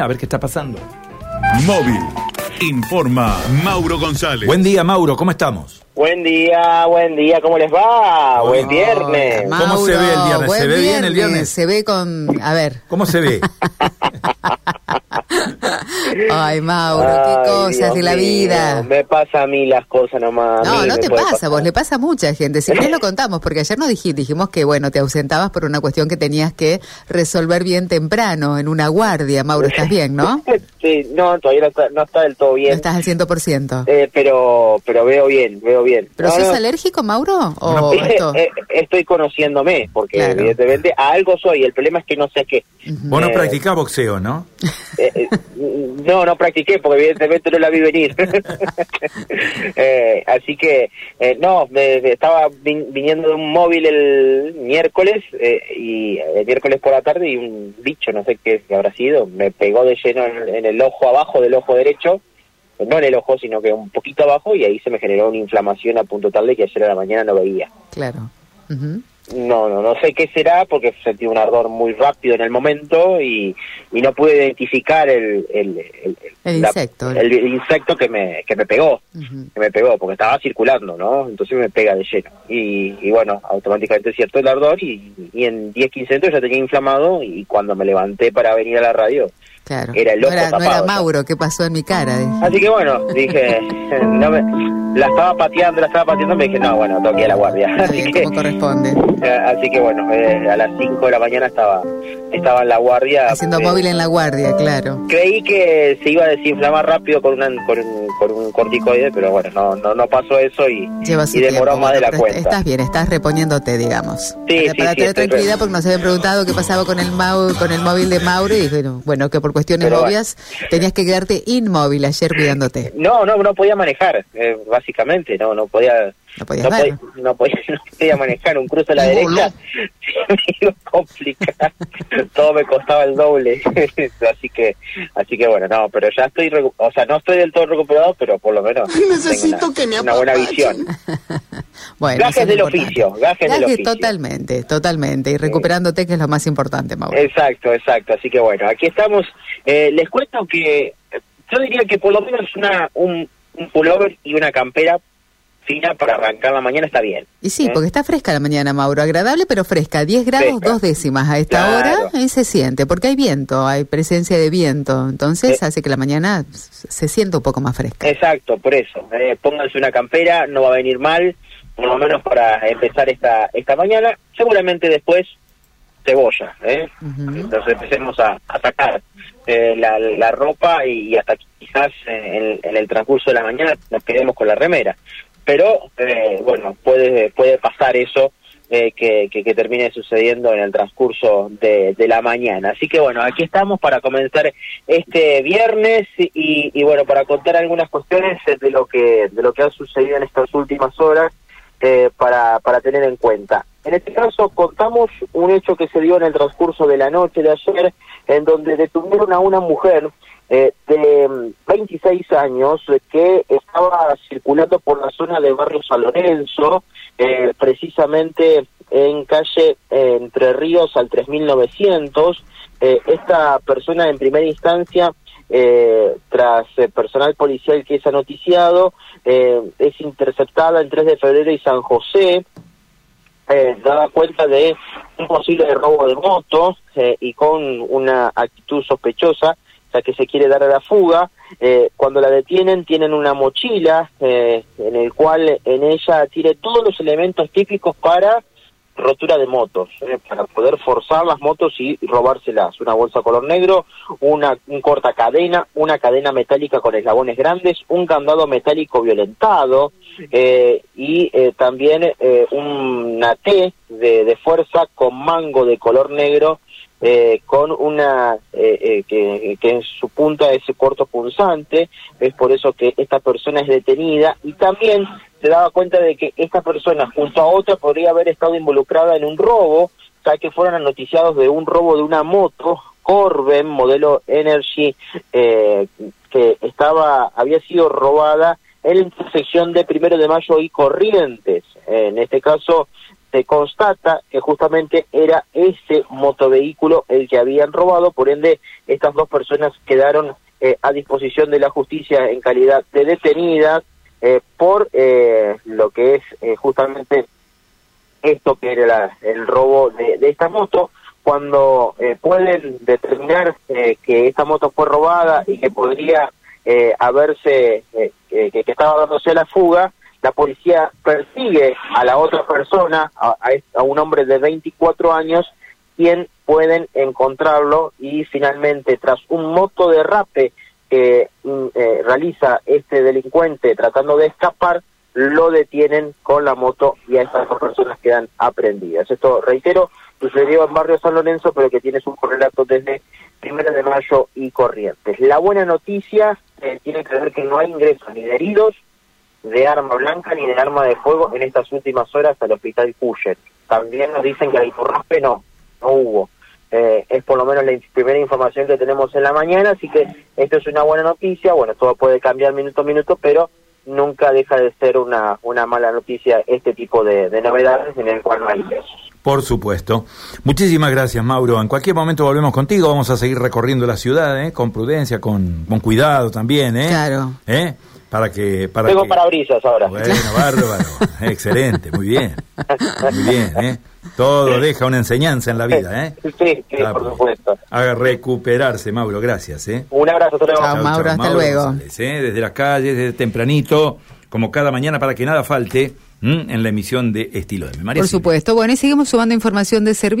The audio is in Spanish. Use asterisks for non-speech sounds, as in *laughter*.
A ver qué está pasando. Móvil. Informa Mauro González. Buen día, Mauro, ¿cómo estamos? Buen día, buen día, ¿cómo les va? Buen viernes. Ma- ¿Cómo se ve el viernes? ¿Se ve bien el viernes? Se ve con... A ver. ¿Cómo se ve? *laughs* Ay, Mauro, Ay, qué cosas Dios de la mío, vida. Me pasa a mí las cosas nomás. No, no te pasa, pasar. vos le pasa a mucha gente. Si querés lo contamos, porque ayer nos dijimos, dijimos que, bueno, te ausentabas por una cuestión que tenías que resolver bien temprano, en una guardia. Mauro, ¿estás bien, no? *laughs* Sí, no, todavía no está, no está del todo No bien. estás al 100%. Eh, pero pero veo bien, veo bien. ¿Pero No, sos no, alérgico, Mauro? ¿O No, *laughs* eh, esto? eh, estoy conociéndome, porque Claro. evidentemente a algo soy. El problema es que no sé qué. Vos no Eh, practicás boxeo, ¿no? Eh, eh, no, no practiqué porque evidentemente no la vi venir. *laughs* Eh, así que, eh, no, me, me estaba vin- viniendo de un móvil el miércoles eh, y el miércoles por la tarde y un bicho, no sé qué habrá sido, me pegó de lleno en, en el ojo abajo del ojo derecho, no en el ojo, sino que un poquito abajo y ahí se me generó una inflamación a punto tal de que ayer a la mañana no veía. Claro. No, no, no sé qué será porque sentí un ardor muy rápido en el momento y, y no pude identificar el, el, el, El la- insecto. el insecto que me, que me pegó, que me pegó porque estaba circulando, ¿no? Entonces me pega de lleno. Y, y bueno, automáticamente cierto el ardor y, y en 10, 15 minutos ya tenía inflamado y cuando me levanté para venir a la radio. Claro. Era el no, era, no era. Mauro, ¿qué pasó en mi cara? Dije. Así que bueno, dije, *laughs* no me- la estaba pateando, la estaba pateando, me dije, no, bueno, ir a la guardia. *laughs* Así que, corresponde. *laughs* eh, así que bueno, eh, a las 5 de la mañana estaba, estaba en la guardia. Haciendo eh, móvil en la guardia, claro. Creí que se iba a desinflamar rápido con, una, con, con un corticoide, pero bueno, no, no, no pasó eso y, y demoró tiempo, más de la cuenta. Estás bien, estás reponiéndote, digamos. Sí, para sí, para sí, tener tranquilidad, re- porque nos habían preguntado qué pasaba con el mau- con el móvil de Mauro y bueno, bueno, que por cuestiones Pero bueno. obvias tenías que quedarte inmóvil ayer cuidándote. No, no, no podía manejar, eh, básicamente, no, no podía, No podías no, ver. podía, no, podía, *laughs* no podía manejar un cruce a la derecha, *laughs* me iba a complicar, *laughs* todo me costaba el doble, así que, así que bueno, no, pero ya estoy, o sea, no estoy del todo recuperado, pero por lo menos *laughs* Necesito una, que me una buena visión. *laughs* Bueno, Gajes del importante. oficio, gajes del oficio. totalmente, totalmente. Y recuperándote, que es lo más importante, Mauro. Exacto, exacto. Así que bueno, aquí estamos. Eh, les cuento que eh, yo diría que por lo menos una un, un pullover y una campera fina para arrancar la mañana está bien. Y sí, ¿eh? porque está fresca la mañana, Mauro. Agradable, pero fresca. 10 grados, Fresca. dos décimas. A esta Claro. hora ahí se siente, porque hay viento, hay presencia de viento. Entonces Eh. hace que la mañana se sienta un poco más fresca. Exacto, por eso. Eh, pónganse una campera, no va a venir mal, por lo menos para empezar esta esta mañana. Seguramente después cebolla, ¿eh? Entonces empecemos a, a sacar eh, la, la ropa y, y hasta quizás eh, en, en el transcurso de la mañana nos quedemos con la remera. Pero eh, bueno, puede puede pasar eso eh, que, que, termine sucediendo en el transcurso de, de la mañana. Así que bueno, aquí estamos para comenzar este viernes y, y bueno, para contar algunas cuestiones de lo que de lo que ha sucedido en estas últimas horas eh, para, para tener en cuenta. En este caso contamos un hecho que se dio en el transcurso de la noche de ayer, en donde detuvieron a una mujer eh, de mm, 26 años eh, que estaba circulando por la zona de Barrio San Lorenzo, eh, precisamente en calle eh, Entre Ríos al 3900. Eh, esta persona en primera instancia tras personal policial que es anoticiado, es interceptada en 3 de febrero y San José, eh, daba cuenta de un posible robo de moto eh, y con una actitud sospechosa, sea que se quiere dar a la fuga. Eh, cuando la detienen tienen una mochila eh, en el cual en ella tiene todos los elementos típicos para rotura de motos, eh, para poder forzar las motos y robárselas. Una bolsa color negro, una un corta cadena, una cadena metálica con eslabones grandes, un candado metálico violentado eh, y eh, también eh, una T de, de fuerza con mango de color negro eh, con una eh, que, que en su punta es corto punzante, es por eso que esta persona es detenida y también se daba cuenta de que esta persona junto a otra podría haber estado involucrada en un robo, ya que fueron noticiados de un robo de una moto Corben modelo Energy eh, que estaba había sido robada en la intersección de Primero de Mayo y Corrientes. En este caso se constata que justamente era ese motovehículo el que habían robado, por ende estas dos personas quedaron eh, a disposición de la justicia en calidad de detenidas eh, por eh, lo que es eh, justamente esto que era la- el robo de, esta moto, cuando eh, pueden determinar eh, que esta moto fue robada y que podría haberse, que, que estaba dándose la fuga, la policía persigue a la otra persona, a, a un hombre de 24 años, quien pueden encontrarlo y finalmente tras un moto derrape que mm, eh, realiza este delincuente tratando de escapar, lo detienen con la moto y a estas dos personas quedan aprendidas. Esto, reitero, sucedió en barrio San Lorenzo, pero que tiene su correlato desde Primera de Mayo y Corrientes. La buena noticia eh, tiene que ver que no hay ingresos ni de heridos, de arma blanca ni de arma de fuego en estas últimas horas al hospital Cuyer. También nos dicen que la raspe no, no hubo. Eh, es por lo menos la primera información que tenemos en la mañana, así que esto es una buena noticia. Bueno, todo puede cambiar minuto a minuto, pero nunca deja de ser una, una mala noticia este tipo de, de novedades en el cual no hay ingresos. Por supuesto. Muchísimas gracias, Mauro. En cualquier momento volvemos contigo. Vamos a seguir recorriendo la ciudad, ¿eh? Con prudencia, con, con cuidado también, ¿eh? Claro. ¿Eh? Para que... Para Tengo que... parabrisas ahora. Bueno, bárbaro. *laughs* Excelente, muy bien. Muy bien, ¿eh? Todo deja una enseñanza en la vida, ¿eh? Sí, sí, Claro. por supuesto. Haga recuperarse, Mauro. Gracias, ¿eh? Un abrazo, hasta luego. Chao, Mauro, hasta luego. González, ¿eh? Desde las calles, desde tempranito, como cada mañana, para que nada falte ¿m? en la emisión de Estilo de María Por Silvia. supuesto. Bueno, y seguimos sumando información de servicio.